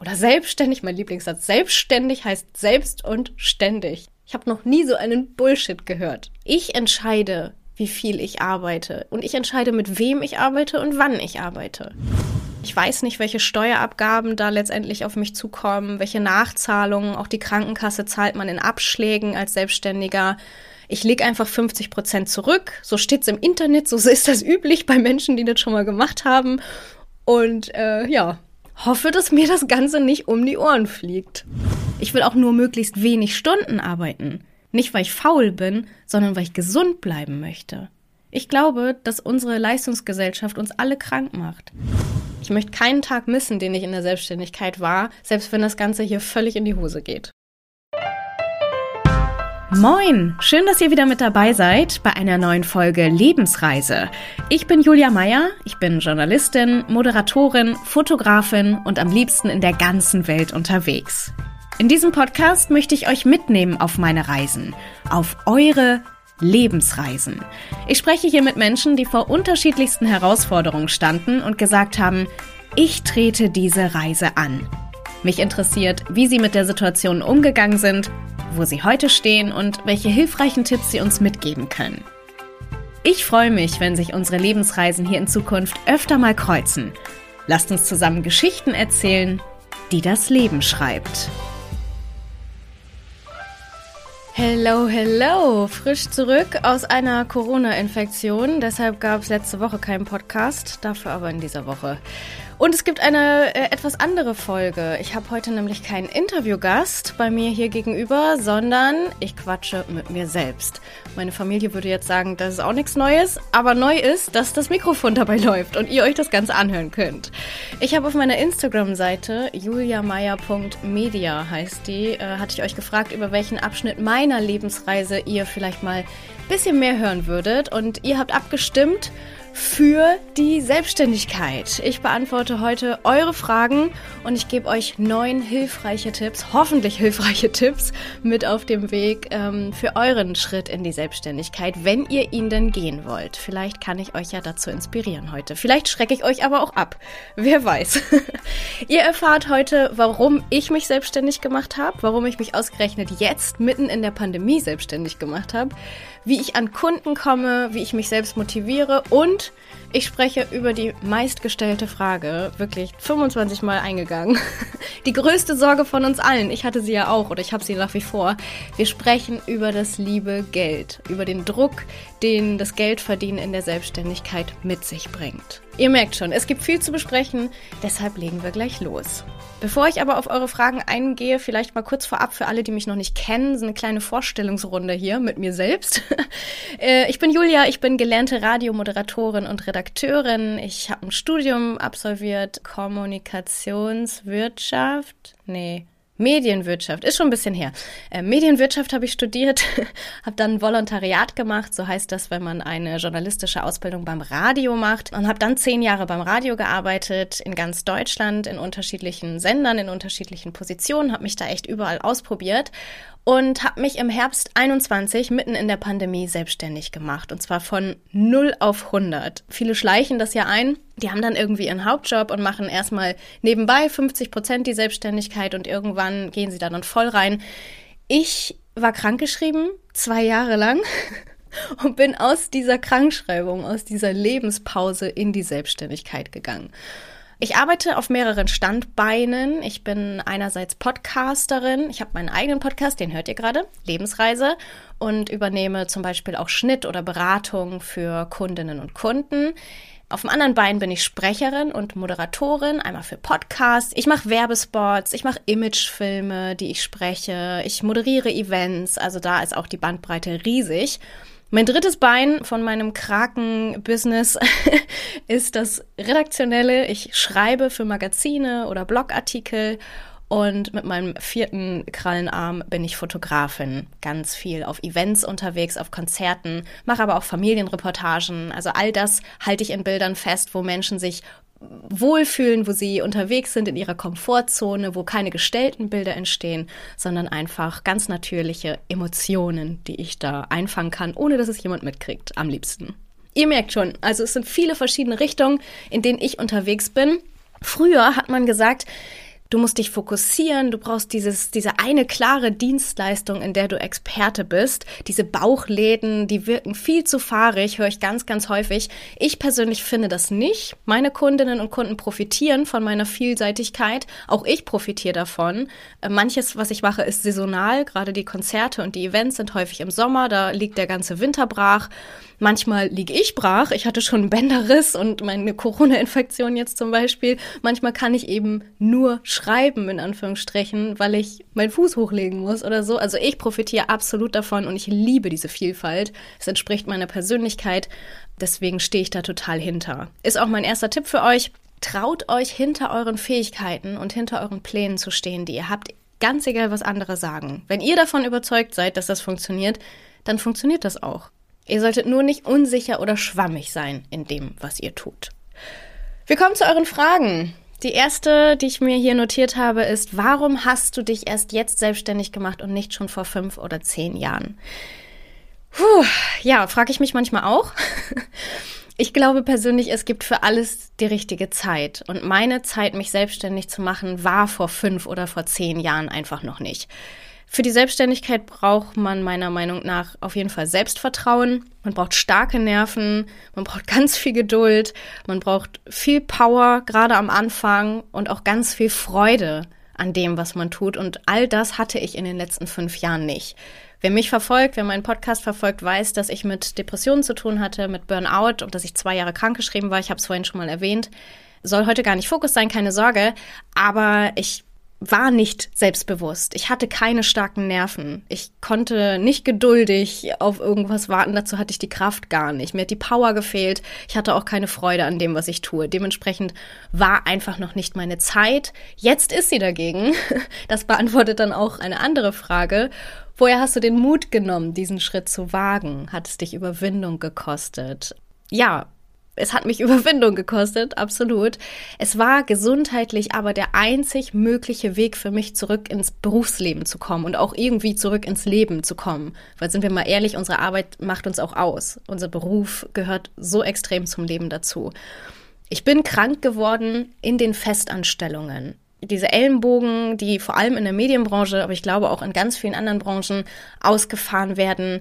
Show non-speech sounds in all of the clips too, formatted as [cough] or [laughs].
Oder selbstständig, mein Lieblingssatz. Selbstständig heißt selbst und ständig. Ich habe noch nie so einen Bullshit gehört. Ich entscheide, wie viel ich arbeite. Und ich entscheide, mit wem ich arbeite und wann ich arbeite. Ich weiß nicht, welche Steuerabgaben da letztendlich auf mich zukommen, welche Nachzahlungen, auch die Krankenkasse zahlt man in Abschlägen als Selbstständiger. Ich lege einfach 50 Prozent zurück. So steht's im Internet, so [laughs] ist das üblich bei Menschen, die das schon mal gemacht haben. Und äh, ja, hoffe, dass mir das Ganze nicht um die Ohren fliegt. Ich will auch nur möglichst wenig Stunden arbeiten. Nicht, weil ich faul bin, sondern weil ich gesund bleiben möchte. Ich glaube, dass unsere Leistungsgesellschaft uns alle krank macht. Ich möchte keinen Tag missen, den ich in der Selbstständigkeit war, selbst wenn das Ganze hier völlig in die Hose geht. Moin, schön, dass ihr wieder mit dabei seid bei einer neuen Folge Lebensreise. Ich bin Julia Meyer, ich bin Journalistin, Moderatorin, Fotografin und am liebsten in der ganzen Welt unterwegs. In diesem Podcast möchte ich euch mitnehmen auf meine Reisen, auf eure Lebensreisen. Ich spreche hier mit Menschen, die vor unterschiedlichsten Herausforderungen standen und gesagt haben, ich trete diese Reise an. Mich interessiert, wie sie mit der Situation umgegangen sind, wo sie heute stehen und welche hilfreichen Tipps sie uns mitgeben können. Ich freue mich, wenn sich unsere Lebensreisen hier in Zukunft öfter mal kreuzen. Lasst uns zusammen Geschichten erzählen, die das Leben schreibt. Hello, hello! Frisch zurück aus einer Corona-Infektion. Deshalb gab es letzte Woche keinen Podcast, dafür aber in dieser Woche. Und es gibt eine äh, etwas andere Folge. Ich habe heute nämlich keinen Interviewgast bei mir hier gegenüber, sondern ich quatsche mit mir selbst. Meine Familie würde jetzt sagen, das ist auch nichts Neues, aber neu ist, dass das Mikrofon dabei läuft und ihr euch das Ganze anhören könnt. Ich habe auf meiner Instagram-Seite juliameier.media heißt die, äh, hatte ich euch gefragt, über welchen Abschnitt meiner Lebensreise ihr vielleicht mal ein bisschen mehr hören würdet und ihr habt abgestimmt für die Selbstständigkeit. Ich beantworte heute eure Fragen und ich gebe euch neun hilfreiche Tipps, hoffentlich hilfreiche [laughs] Tipps mit auf dem Weg ähm, für euren Schritt in die Selbstständigkeit, wenn ihr ihn denn gehen wollt. Vielleicht kann ich euch ja dazu inspirieren heute. Vielleicht schrecke ich euch aber auch ab. Wer weiß. [laughs] ihr erfahrt heute, warum ich mich selbstständig gemacht habe, warum ich mich ausgerechnet jetzt mitten in der Pandemie selbstständig gemacht habe wie ich an Kunden komme, wie ich mich selbst motiviere und ich spreche über die meistgestellte Frage, wirklich 25 Mal eingegangen. [laughs] Die größte Sorge von uns allen. Ich hatte sie ja auch oder ich habe sie nach wie vor. Wir sprechen über das liebe Geld, über den Druck, den das Geldverdienen in der Selbstständigkeit mit sich bringt. Ihr merkt schon, es gibt viel zu besprechen, deshalb legen wir gleich los. Bevor ich aber auf eure Fragen eingehe, vielleicht mal kurz vorab für alle, die mich noch nicht kennen, so eine kleine Vorstellungsrunde hier mit mir selbst. [laughs] Äh, ich bin Julia, ich bin gelernte Radiomoderatorin und Redakteurin. Ich habe ein Studium absolviert, Kommunikationswirtschaft. Nee, Medienwirtschaft, ist schon ein bisschen her. Äh, Medienwirtschaft habe ich studiert, [laughs] habe dann Volontariat gemacht, so heißt das, wenn man eine journalistische Ausbildung beim Radio macht und habe dann zehn Jahre beim Radio gearbeitet, in ganz Deutschland, in unterschiedlichen Sendern, in unterschiedlichen Positionen, habe mich da echt überall ausprobiert und habe mich im Herbst 21 mitten in der Pandemie selbstständig gemacht und zwar von 0 auf 100. Viele schleichen das ja ein. Die haben dann irgendwie ihren Hauptjob und machen erstmal nebenbei 50 Prozent die Selbstständigkeit und irgendwann gehen sie da dann voll rein. Ich war krankgeschrieben, zwei Jahre lang. [laughs] Und bin aus dieser Krankschreibung, aus dieser Lebenspause in die Selbstständigkeit gegangen. Ich arbeite auf mehreren Standbeinen. Ich bin einerseits Podcasterin. Ich habe meinen eigenen Podcast, den hört ihr gerade, Lebensreise, und übernehme zum Beispiel auch Schnitt oder Beratung für Kundinnen und Kunden. Auf dem anderen Bein bin ich Sprecherin und Moderatorin, einmal für Podcasts. Ich mache Werbespots, ich mache Imagefilme, die ich spreche. Ich moderiere Events, also da ist auch die Bandbreite riesig. Mein drittes Bein von meinem Kraken-Business [laughs] ist das Redaktionelle. Ich schreibe für Magazine oder Blogartikel und mit meinem vierten Krallenarm bin ich Fotografin. Ganz viel auf Events unterwegs, auf Konzerten, mache aber auch Familienreportagen. Also all das halte ich in Bildern fest, wo Menschen sich wohlfühlen, wo sie unterwegs sind in ihrer Komfortzone, wo keine gestellten Bilder entstehen, sondern einfach ganz natürliche Emotionen, die ich da einfangen kann, ohne dass es jemand mitkriegt, am liebsten. Ihr merkt schon, also es sind viele verschiedene Richtungen, in denen ich unterwegs bin. Früher hat man gesagt, Du musst dich fokussieren, du brauchst dieses, diese eine klare Dienstleistung, in der du Experte bist. Diese Bauchläden, die wirken viel zu fahrig, höre ich ganz, ganz häufig. Ich persönlich finde das nicht. Meine Kundinnen und Kunden profitieren von meiner Vielseitigkeit. Auch ich profitiere davon. Äh, manches, was ich mache, ist saisonal. Gerade die Konzerte und die Events sind häufig im Sommer. Da liegt der ganze Winter brach. Manchmal liege ich brach. Ich hatte schon einen Bänderriss und meine Corona-Infektion jetzt zum Beispiel. Manchmal kann ich eben nur schreiben, in Anführungsstrichen, weil ich meinen Fuß hochlegen muss oder so. Also ich profitiere absolut davon und ich liebe diese Vielfalt. Es entspricht meiner Persönlichkeit. Deswegen stehe ich da total hinter. Ist auch mein erster Tipp für euch. Traut euch hinter euren Fähigkeiten und hinter euren Plänen zu stehen, die ihr habt. Ganz egal, was andere sagen. Wenn ihr davon überzeugt seid, dass das funktioniert, dann funktioniert das auch. Ihr solltet nur nicht unsicher oder schwammig sein in dem, was ihr tut. Wir kommen zu euren Fragen. Die erste, die ich mir hier notiert habe, ist, warum hast du dich erst jetzt selbstständig gemacht und nicht schon vor fünf oder zehn Jahren? Puh, ja, frage ich mich manchmal auch. [laughs] Ich glaube persönlich, es gibt für alles die richtige Zeit. Und meine Zeit, mich selbstständig zu machen, war vor fünf oder vor zehn Jahren einfach noch nicht. Für die Selbstständigkeit braucht man meiner Meinung nach auf jeden Fall Selbstvertrauen. Man braucht starke Nerven, man braucht [laughs] ganz viel Geduld, man braucht viel Power, gerade am Anfang und auch ganz viel Freude an dem, was man tut. Und all das hatte ich in den letzten fünf Jahren nicht. Wer mich verfolgt, wer meinen Podcast verfolgt, weiß, dass ich mit Depressionen zu tun hatte, mit Burnout und dass ich zwei Jahre krankgeschrieben war. Ich habe es vorhin schon mal erwähnt. Soll heute gar nicht Fokus sein, keine Sorge. Aber ich war nicht selbstbewusst. Ich hatte keine starken Nerven. Ich konnte nicht geduldig auf irgendwas warten. Dazu hatte ich die Kraft gar nicht. Mir hat die Power gefehlt. Ich hatte auch keine Freude an dem, was ich tue. Dementsprechend war einfach noch nicht meine Zeit. Jetzt ist sie dagegen. [laughs] Das beantwortet dann auch eine andere Frage. Woher hast du den Mut genommen, diesen Schritt zu wagen? Hat es dich Überwindung gekostet? Ja, es hat mich [laughs] Überwindung gekostet, absolut. Es war gesundheitlich aber der einzig mögliche Weg für mich, zurück ins Berufsleben zu kommen und auch irgendwie zurück ins Leben zu kommen. Weil sind wir mal ehrlich, unsere Arbeit macht uns auch aus. Unser Beruf gehört so extrem zum Leben dazu. Ich bin krank geworden in den Festanstellungen diese Ellenbogen, die vor allem in der Medienbranche, aber ich glaube auch in ganz vielen anderen Branchen ausgefahren werden,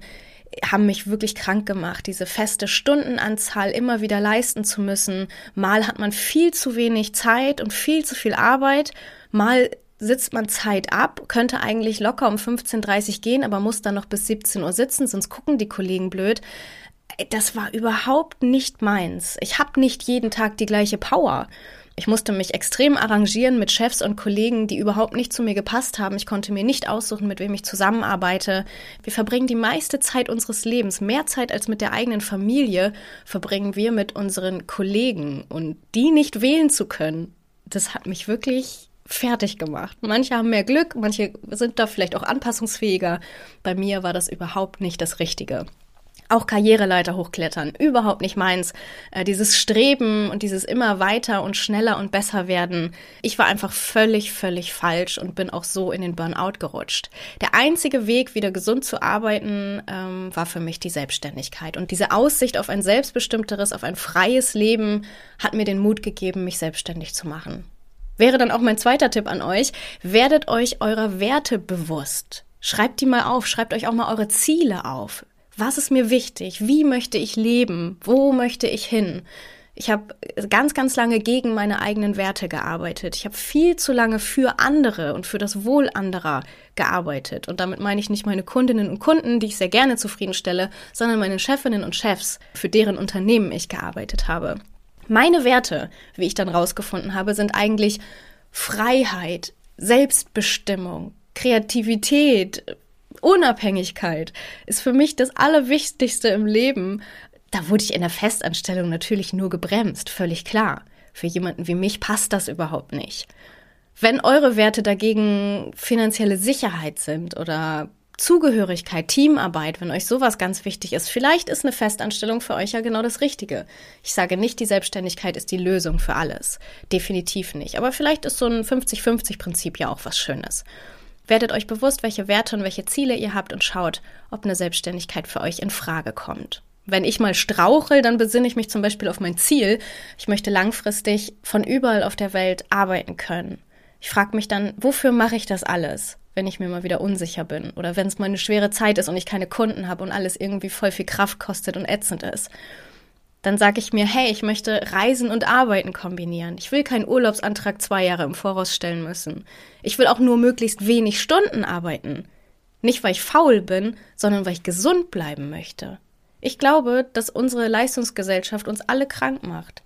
haben mich wirklich krank gemacht, diese feste Stundenanzahl immer wieder leisten zu müssen. Mal hat man viel zu wenig Zeit und viel zu viel Arbeit, mal sitzt man Zeit ab, könnte eigentlich locker um 15.30 Uhr gehen, aber muss dann noch bis 17 Uhr sitzen, sonst gucken die Kollegen blöd. Das war überhaupt nicht meins. Ich habe nicht jeden Tag die gleiche Power. Ich musste mich extrem arrangieren mit Chefs und Kollegen, die überhaupt nicht zu mir gepasst haben. Ich konnte mir nicht aussuchen, mit wem ich zusammenarbeite. Wir verbringen die meiste Zeit unseres Lebens, mehr Zeit als mit der eigenen Familie, verbringen wir mit unseren Kollegen. Und die nicht wählen zu können, das hat mich wirklich fertig gemacht. Manche haben mehr Glück, manche sind da vielleicht auch anpassungsfähiger. Bei mir war das überhaupt nicht das Richtige. Auch Karriereleiter hochklettern, überhaupt nicht meins. Äh, dieses Streben und dieses immer weiter und schneller und besser werden. Ich war einfach völlig, völlig falsch und bin auch so in den Burnout gerutscht. Der einzige Weg, wieder gesund zu arbeiten, ähm, war für mich die Selbstständigkeit. Und diese Aussicht auf ein selbstbestimmteres, auf ein freies Leben hat mir den Mut gegeben, mich selbstständig zu machen. Wäre dann auch mein zweiter Tipp an euch. Werdet euch eurer Werte bewusst. Schreibt die mal auf, schreibt euch auch mal eure Ziele auf. Was ist mir wichtig? Wie möchte ich leben? Wo möchte ich hin? Ich habe ganz, ganz lange gegen meine eigenen Werte gearbeitet. Ich habe viel zu lange für andere und für das Wohl anderer gearbeitet. Und damit meine ich nicht meine Kundinnen und Kunden, die ich sehr gerne zufriedenstelle, sondern meine Chefinnen und Chefs, für deren Unternehmen ich gearbeitet habe. Meine Werte, wie ich dann rausgefunden habe, sind eigentlich Freiheit, Selbstbestimmung, Kreativität, Unabhängigkeit ist für mich das Allerwichtigste im Leben. Da wurde ich in der Festanstellung natürlich nur gebremst, völlig klar. Für jemanden wie mich passt das überhaupt nicht. Wenn eure Werte dagegen finanzielle Sicherheit sind oder Zugehörigkeit, Teamarbeit, wenn euch sowas ganz wichtig ist, vielleicht ist eine Festanstellung für euch ja genau das Richtige. Ich sage nicht, die Selbstständigkeit ist die Lösung für alles. Definitiv nicht. Aber vielleicht ist so ein 50-50-Prinzip ja auch was Schönes. Werdet euch bewusst, welche Werte und welche Ziele ihr habt und schaut, ob eine Selbstständigkeit für euch in Frage kommt. Wenn ich mal strauchel, dann besinne ich mich zum Beispiel auf mein Ziel. Ich möchte langfristig von überall auf der Welt arbeiten können. Ich frage mich dann, wofür mache ich das alles, wenn ich mir mal wieder unsicher bin oder wenn es mal eine schwere Zeit ist und ich keine Kunden habe und alles irgendwie voll viel Kraft kostet und ätzend ist. Dann sage ich mir, hey, ich möchte Reisen und Arbeiten kombinieren. Ich will keinen Urlaubsantrag zwei Jahre im Voraus stellen müssen. Ich will auch nur möglichst wenig Stunden arbeiten. Nicht, weil ich faul bin, sondern weil ich gesund bleiben möchte. Ich glaube, dass unsere Leistungsgesellschaft uns alle krank macht.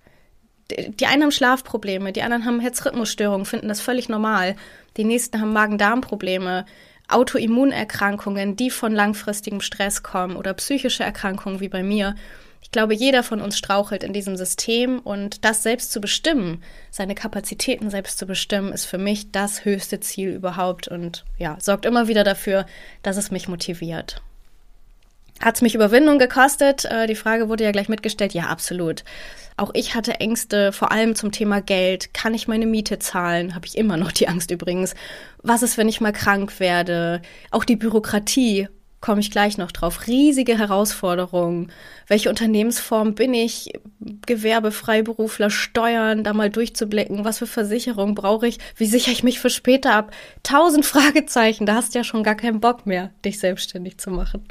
Die einen haben Schlafprobleme, die anderen haben Herzrhythmusstörungen, finden das völlig normal. Die nächsten haben Magen-Darm-Probleme, Autoimmunerkrankungen, die von langfristigem Stress kommen oder psychische Erkrankungen wie bei mir. Ich glaube, jeder von uns strauchelt in diesem System und das selbst zu bestimmen, seine Kapazitäten selbst zu bestimmen, ist für mich das höchste Ziel überhaupt und ja, sorgt immer wieder dafür, dass es mich motiviert. Hat es mich Überwindung gekostet? Äh, die Frage wurde ja gleich mitgestellt. Ja, absolut. Auch ich hatte Ängste, vor allem zum Thema Geld. Kann ich meine Miete zahlen? Habe ich immer noch die Angst übrigens. Was ist, wenn ich mal krank werde? Auch die Bürokratie komme ich gleich noch drauf. Riesige Herausforderungen. Welche Unternehmensform bin ich? Gewerbe, Freiberufler, Steuern, da mal durchzublicken. Was für Versicherung brauche ich? Wie sichere ich mich für später ab? Tausend [laughs] Fragezeichen. Da hast du ja schon gar keinen Bock mehr, dich selbstständig zu machen.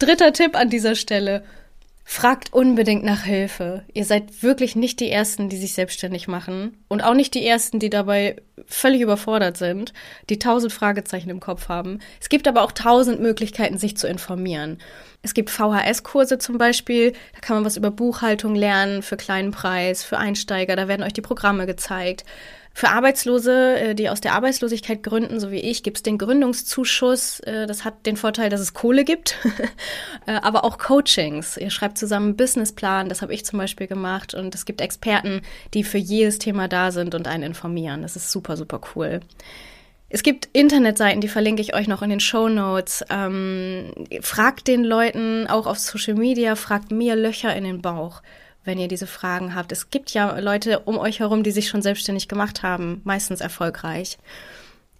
Dritter Tipp an dieser Stelle. Fragt unbedingt nach Hilfe. Ihr seid wirklich nicht die Ersten, die sich selbstständig machen und auch nicht die Ersten, die dabei völlig überfordert sind, die tausend Fragezeichen im Kopf haben. Es gibt aber auch tausend Möglichkeiten, sich zu informieren. Es gibt VHS-Kurse zum Beispiel, da kann man was über Buchhaltung lernen für kleinen Preis, für Einsteiger, da werden euch die Programme gezeigt. Für Arbeitslose, äh, die aus der Arbeitslosigkeit gründen, so wie ich, gibt es den Gründungszuschuss. Äh, das hat den Vorteil, dass es Kohle gibt, [laughs] äh, aber auch Coachings. Ihr schreibt zusammen einen Businessplan, das habe ich zum Beispiel gemacht. Und es gibt Experten, die für jedes Thema da sind und einen informieren. Das ist super, super cool. Es gibt Internetseiten, die verlinke ich euch noch in den Show Notes. Ähm, fragt den Leuten auch auf Social Media, fragt mir Löcher in den Bauch wenn ihr diese Fragen habt. Es gibt ja Leute um euch herum, die sich schon selbstständig gemacht haben, meistens erfolgreich.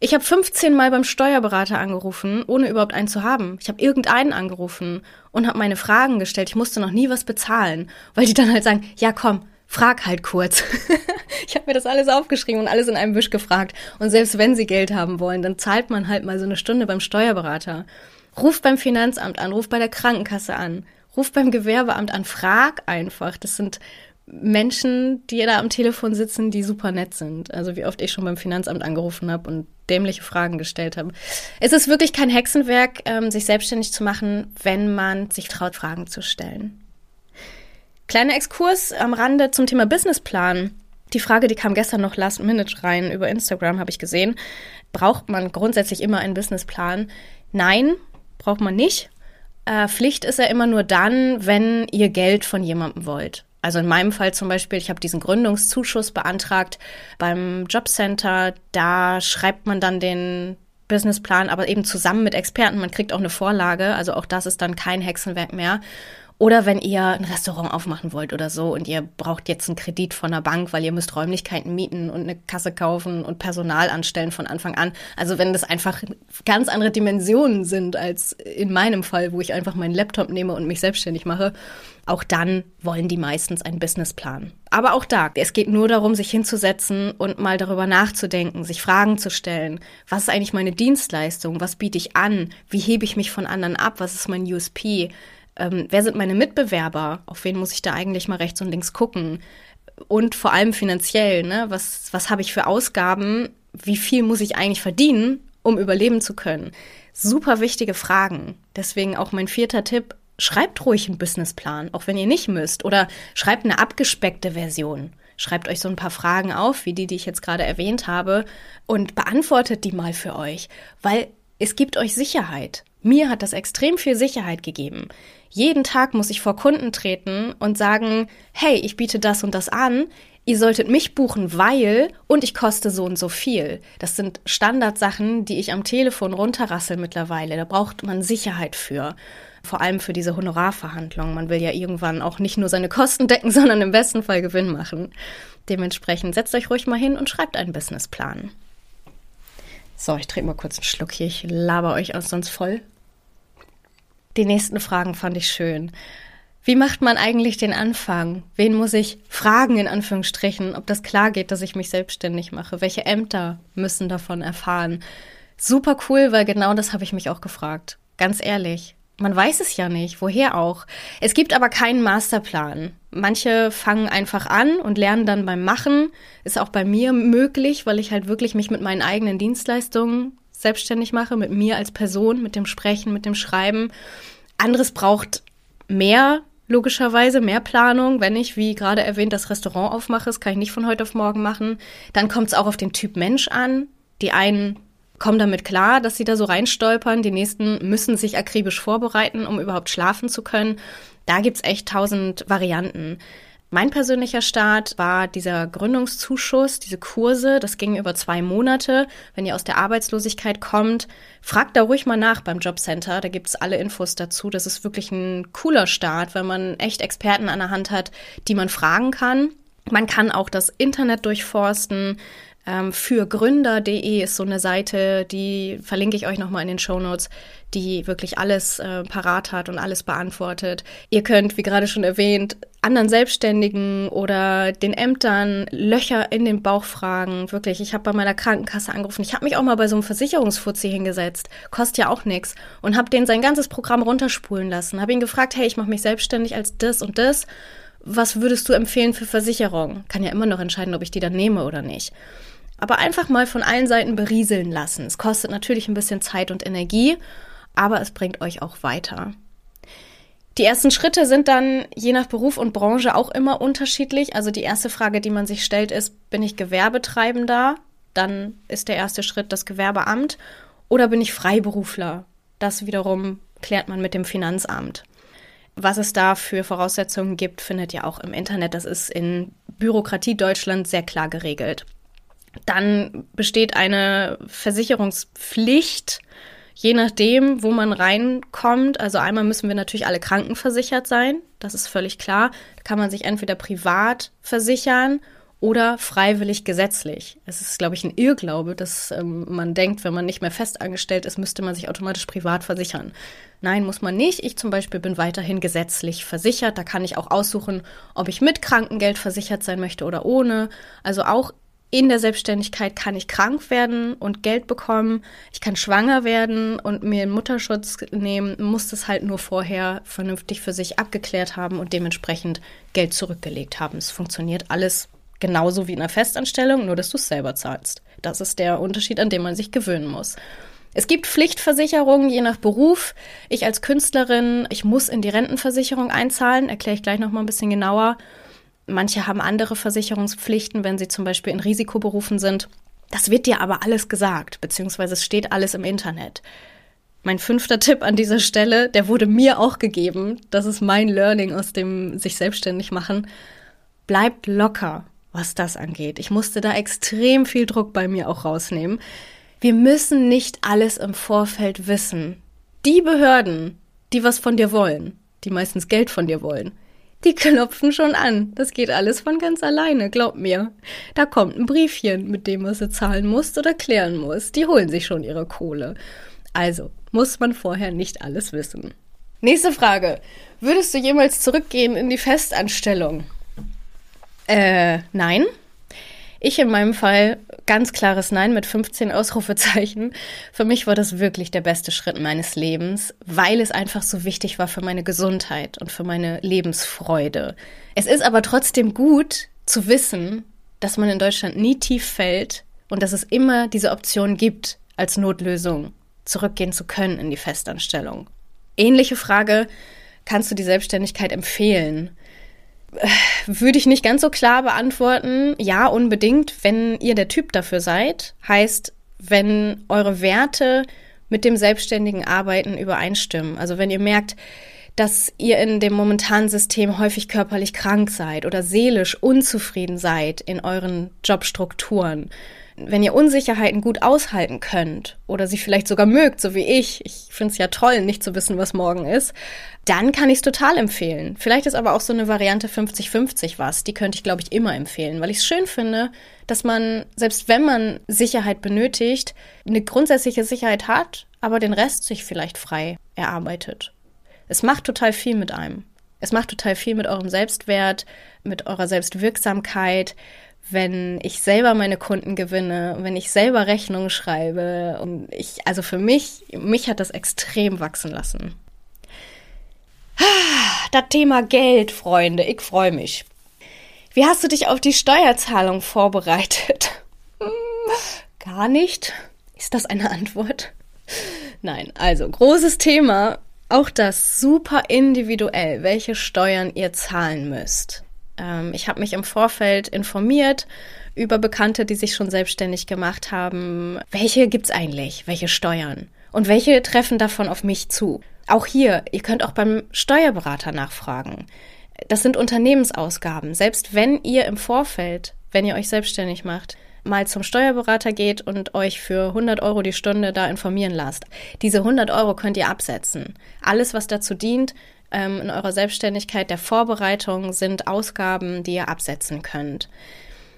Ich habe 15 Mal beim Steuerberater angerufen, ohne überhaupt einen zu haben. Ich habe irgendeinen angerufen und habe meine Fragen gestellt. Ich musste noch nie was bezahlen, weil die dann halt sagen, ja komm, frag halt kurz. [laughs] ich habe mir das alles aufgeschrieben und alles in einem Wisch gefragt. Und selbst wenn sie Geld haben wollen, dann zahlt man halt mal so eine Stunde beim Steuerberater. Ruft beim Finanzamt an, ruft bei der Krankenkasse an. Ruf beim Gewerbeamt an, frag einfach. Das sind Menschen, die da am Telefon sitzen, die super nett sind. Also wie oft ich schon beim Finanzamt angerufen habe und dämliche Fragen gestellt habe. Es ist wirklich kein Hexenwerk, ähm, sich selbstständig zu machen, wenn man sich traut, Fragen zu stellen. Kleiner Exkurs am Rande zum Thema Businessplan. Die Frage, die kam gestern noch last minute rein über Instagram, habe ich gesehen. Braucht man grundsätzlich immer einen Businessplan? Nein, braucht man nicht. Äh, Pflicht ist er immer nur dann, wenn ihr Geld von jemandem wollt. Also in meinem Fall zum Beispiel, ich habe diesen Gründungszuschuss beantragt beim Jobcenter. Da schreibt man dann den Businessplan, aber eben zusammen mit Experten. Man kriegt auch eine Vorlage. Also auch das ist dann kein Hexenwerk mehr. Oder wenn ihr ein Restaurant aufmachen wollt oder so und ihr braucht jetzt einen Kredit von der Bank, weil ihr müsst Räumlichkeiten mieten und eine Kasse kaufen und Personal anstellen von Anfang an. Also wenn das einfach ganz andere Dimensionen sind als in meinem Fall, wo ich einfach meinen Laptop nehme und mich selbstständig mache, auch dann wollen die meistens einen Businessplan. Aber auch da, es geht nur darum, sich hinzusetzen und mal darüber nachzudenken, sich Fragen zu stellen. Was ist eigentlich meine Dienstleistung? Was biete ich an? Wie hebe ich mich von anderen ab? Was ist mein USP? Ähm, wer sind meine Mitbewerber, auf wen muss ich da eigentlich mal rechts und links gucken und vor allem finanziell, ne? was, was habe ich für Ausgaben, wie viel muss ich eigentlich verdienen, um überleben zu können. Super wichtige Fragen. Deswegen auch mein vierter Tipp, schreibt ruhig einen Businessplan, auch wenn ihr nicht müsst. Oder schreibt eine abgespeckte Version. Schreibt euch so ein paar Fragen auf, wie die, die ich jetzt gerade erwähnt habe, und beantwortet die mal für euch, weil es gibt euch Sicherheit. Mir hat das extrem viel Sicherheit gegeben. Jeden Tag muss ich vor Kunden treten und sagen, hey, ich biete das und das an, ihr solltet mich buchen, weil und ich koste so und so viel. Das sind Standardsachen, die ich am Telefon runterrassel mittlerweile. Da braucht man Sicherheit für. Vor allem für diese Honorarverhandlungen. Man will ja irgendwann auch nicht nur seine Kosten decken, [laughs] sondern im besten Fall Gewinn machen. Dementsprechend setzt euch ruhig mal hin und schreibt einen Businessplan. So, ich trinke mal kurz einen Schluck hier. Ich laber euch aus sonst voll. Die nächsten Fragen fand ich schön. Wie macht man eigentlich den Anfang? Wen muss ich fragen, in Anführungsstrichen, ob das klar geht, dass ich mich selbstständig mache? Welche Ämter müssen davon erfahren? Super cool, weil genau das habe ich mich auch gefragt. Ganz ehrlich. Man weiß es ja nicht, woher auch. Es gibt aber keinen Masterplan. Manche fangen einfach an und lernen dann beim Machen. Ist auch bei mir möglich, weil ich halt wirklich mich mit meinen eigenen Dienstleistungen selbstständig mache, mit mir als Person, mit dem Sprechen, mit dem Schreiben. Anderes braucht mehr, logischerweise, mehr Planung. Wenn ich, wie gerade erwähnt, das Restaurant aufmache, das kann ich nicht von heute auf morgen machen. Dann kommt es auch auf den Typ Mensch an. Die einen kommen damit klar, dass sie da so reinstolpern. Die nächsten müssen sich akribisch vorbereiten, um überhaupt schlafen zu können. Da gibt's echt tausend Varianten. Mein persönlicher Start war dieser Gründungszuschuss, diese Kurse. Das ging über zwei Monate. Wenn ihr aus der Arbeitslosigkeit kommt, fragt da ruhig mal nach beim Jobcenter. Da gibt's alle Infos dazu. Das ist wirklich ein cooler Start, weil man echt Experten an der Hand hat, die man fragen kann. Man kann auch das Internet durchforsten. Ähm, für Gründer.de ist so eine Seite, die verlinke ich euch nochmal in den Show Notes, die wirklich alles äh, parat hat und alles beantwortet. Ihr könnt, wie gerade schon erwähnt, anderen Selbstständigen oder den Ämtern Löcher in den Bauch fragen. Wirklich, ich habe bei meiner Krankenkasse angerufen. Ich habe mich auch mal bei so einem Versicherungsfuzzi hingesetzt. Kostet ja auch nichts. Und habe den sein ganzes Programm runterspulen lassen. Habe ihn gefragt, hey, ich mache mich selbstständig als das und das. Was würdest du empfehlen für Versicherung? Kann ja immer noch entscheiden, ob ich die dann nehme oder nicht aber einfach mal von allen Seiten berieseln lassen. Es kostet natürlich ein bisschen Zeit und Energie, aber es bringt euch auch weiter. Die ersten Schritte sind dann je nach Beruf und Branche auch immer unterschiedlich. Also die erste Frage, die man sich stellt, ist, bin ich Gewerbetreibender? Dann ist der erste Schritt das Gewerbeamt. Oder bin ich Freiberufler? Das wiederum klärt man mit dem Finanzamt. Was es da für Voraussetzungen gibt, findet ihr auch im Internet. Das ist in Bürokratie Deutschland sehr klar geregelt. Dann besteht eine Versicherungspflicht, je nachdem, wo man reinkommt. Also einmal müssen wir natürlich alle krankenversichert sein, das ist völlig klar. Da kann man sich entweder privat versichern oder freiwillig gesetzlich. Es ist, glaube ich, ein Irrglaube, dass ähm, man denkt, wenn man nicht mehr festangestellt ist, müsste man sich automatisch privat versichern. Nein, muss man nicht. Ich zum Beispiel bin weiterhin gesetzlich versichert. Da kann ich auch aussuchen, ob ich mit Krankengeld versichert sein möchte oder ohne. Also auch in der Selbstständigkeit kann ich krank werden und Geld bekommen. Ich kann schwanger werden und mir einen Mutterschutz nehmen, muss das halt nur vorher vernünftig für sich abgeklärt haben und dementsprechend Geld zurückgelegt haben. Es funktioniert alles genauso wie in einer Festanstellung, nur dass du es selber zahlst. Das ist der Unterschied, an dem man sich gewöhnen muss. Es gibt Pflichtversicherungen je nach Beruf. Ich als Künstlerin, ich muss in die Rentenversicherung einzahlen, erkläre ich gleich noch mal ein bisschen genauer. Manche haben andere Versicherungspflichten, wenn sie zum Beispiel in Risikoberufen sind. Das wird dir aber alles gesagt, beziehungsweise es steht alles im Internet. Mein fünfter Tipp an dieser Stelle, der wurde mir auch gegeben. Das ist mein Learning aus dem sich selbstständig machen. Bleibt locker, was das angeht. Ich musste da extrem viel Druck bei mir auch rausnehmen. Wir müssen nicht alles im Vorfeld wissen. Die Behörden, die was von dir wollen, die meistens Geld von dir wollen, die klopfen schon an. Das geht alles von ganz alleine, glaub mir. Da kommt ein Briefchen, mit dem was du zahlen musst oder klären musst. Die holen sich schon ihre Kohle. Also muss man vorher nicht alles wissen. Nächste Frage. Würdest du jemals zurückgehen in die Festanstellung? Äh, nein. Ich in meinem Fall ganz klares Nein mit 15 Ausrufezeichen. Für mich war das wirklich der beste Schritt meines Lebens, weil es einfach so wichtig war für meine Gesundheit und für meine Lebensfreude. Es ist aber trotzdem gut zu wissen, dass man in Deutschland nie tief fällt und dass es immer diese Option gibt, als Notlösung zurückgehen zu können in die Festanstellung. Ähnliche Frage, kannst du die Selbstständigkeit empfehlen? Würde ich nicht ganz so klar beantworten. Ja, unbedingt, wenn ihr der Typ dafür seid. Heißt, wenn eure Werte mit dem selbstständigen Arbeiten übereinstimmen. Also wenn ihr merkt, dass ihr in dem momentanen System häufig körperlich krank seid oder seelisch unzufrieden seid in euren Jobstrukturen, wenn ihr Unsicherheiten gut aushalten könnt oder sie vielleicht sogar mögt, so wie ich, ich finde es ja toll, nicht zu wissen, was morgen ist, dann kann ich es total empfehlen. Vielleicht ist aber auch so eine Variante 50-50 was, die könnte ich, glaube ich, immer empfehlen, weil ich es schön finde, dass man, selbst wenn man Sicherheit benötigt, eine grundsätzliche Sicherheit hat, aber den Rest sich vielleicht frei erarbeitet. Es macht total viel mit einem. Es macht total viel mit eurem Selbstwert, mit eurer Selbstwirksamkeit, wenn ich selber meine Kunden gewinne, wenn ich selber Rechnungen schreibe. Und ich, also für mich, mich hat das extrem wachsen lassen. [sighs] Das Thema Geld, Freunde, ich freue mich. Wie hast du dich auf die Steuerzahlung vorbereitet? [laughs] Gar nicht. Ist das eine Antwort? Nein, also großes Thema. Auch das super individuell, welche Steuern ihr zahlen müsst. Ähm, ich habe mich im Vorfeld informiert über Bekannte, die sich schon selbstständig gemacht haben. Welche gibt's eigentlich? Welche Steuern? Und welche treffen davon auf mich zu? Auch hier, ihr könnt auch beim Steuerberater nachfragen. Das sind Unternehmensausgaben. Selbst wenn ihr im Vorfeld, wenn ihr euch selbstständig macht, mal zum Steuerberater geht und euch für 100 Euro die Stunde da informieren lasst. Diese 100 Euro könnt ihr absetzen. Alles, was dazu dient, ähm, in eurer Selbstständigkeit der Vorbereitung sind Ausgaben, die ihr absetzen könnt.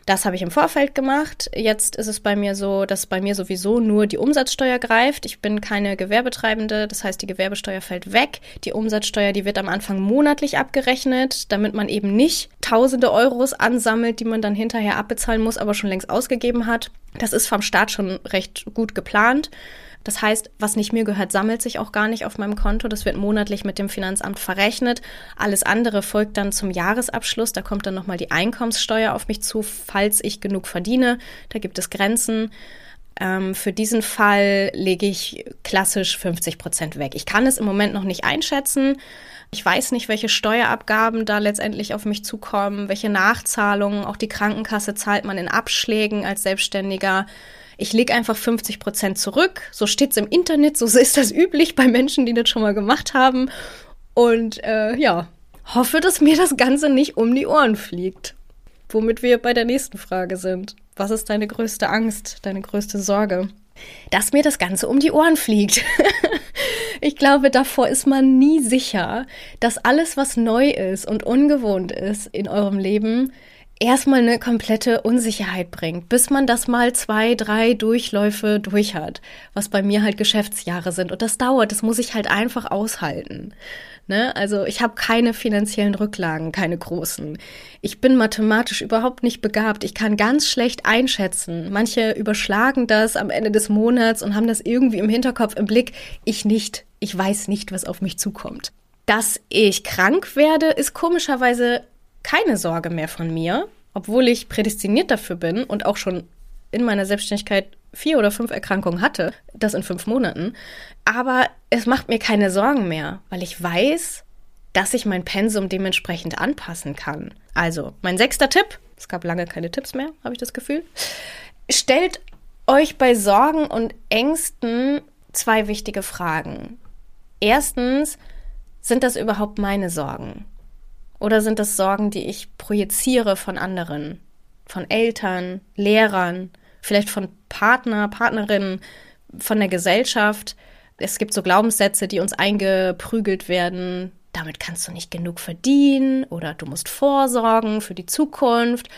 Das habe ich im Vorfeld gemacht. Jetzt ist es bei mir so, dass bei mir sowieso nur die Umsatzsteuer greift. Ich bin keine Gewerbetreibende, das heißt, die Gewerbesteuer fällt weg. Die Umsatzsteuer, die wird am Anfang monatlich abgerechnet, damit man eben nicht tausende Euros ansammelt, die man dann hinterher abbezahlen muss, aber schon längst ausgegeben hat. Das ist vom Staat schon recht gut geplant. Das heißt, was nicht mir gehört, sammelt sich auch gar nicht auf meinem Konto. Das wird monatlich mit dem Finanzamt verrechnet. Alles andere folgt dann zum Jahresabschluss. Da kommt dann nochmal die Einkommenssteuer auf mich zu, falls ich genug verdiene. Da gibt es Grenzen. Ähm, für diesen Fall lege ich klassisch 50 Prozent weg. Ich kann es im Moment noch nicht einschätzen. Ich weiß nicht, welche Steuerabgaben da letztendlich auf mich zukommen, welche Nachzahlungen. Auch die Krankenkasse zahlt man in Abschlägen als Selbstständiger ich lege einfach 50 Prozent zurück. So steht es im Internet, so [laughs] ist das üblich bei Menschen, die das schon mal gemacht haben. Und äh, ja, hoffe, dass mir das Ganze nicht um die Ohren fliegt. Womit wir bei der nächsten Frage sind. Was ist deine größte Angst, deine größte Sorge? Dass mir das Ganze um die Ohren fliegt. [laughs] ich glaube, davor ist man nie sicher, dass alles, was neu ist und ungewohnt ist in eurem Leben, erstmal eine komplette Unsicherheit bringt, bis man das mal zwei, drei Durchläufe durch hat, was bei mir halt Geschäftsjahre sind. Und das dauert, das muss ich halt einfach aushalten. Ne? Also ich habe keine finanziellen Rücklagen, keine großen. Ich bin mathematisch überhaupt nicht begabt. Ich kann ganz schlecht einschätzen. Manche überschlagen das am Ende des Monats und haben das irgendwie im Hinterkopf im Blick. Ich nicht. Ich weiß nicht, was auf mich zukommt. Dass ich krank werde, ist komischerweise keine Sorge mehr von mir, obwohl ich prädestiniert dafür bin und auch schon in meiner Selbstständigkeit vier oder fünf Erkrankungen hatte, das in fünf Monaten. Aber es macht mir keine Sorgen mehr, weil ich weiß, dass ich mein Pensum dementsprechend anpassen kann. Also, mein sechster Tipp, es gab lange keine Tipps mehr, habe ich das Gefühl. Stellt euch bei Sorgen und Ängsten zwei wichtige Fragen. Erstens, sind das überhaupt meine Sorgen? Oder sind das Sorgen, die ich projiziere von anderen, von Eltern, Lehrern, vielleicht von Partner, Partnerinnen, von der Gesellschaft? Es gibt so Glaubenssätze, die uns eingeprügelt werden. Damit kannst du nicht genug verdienen oder du musst vorsorgen für die Zukunft.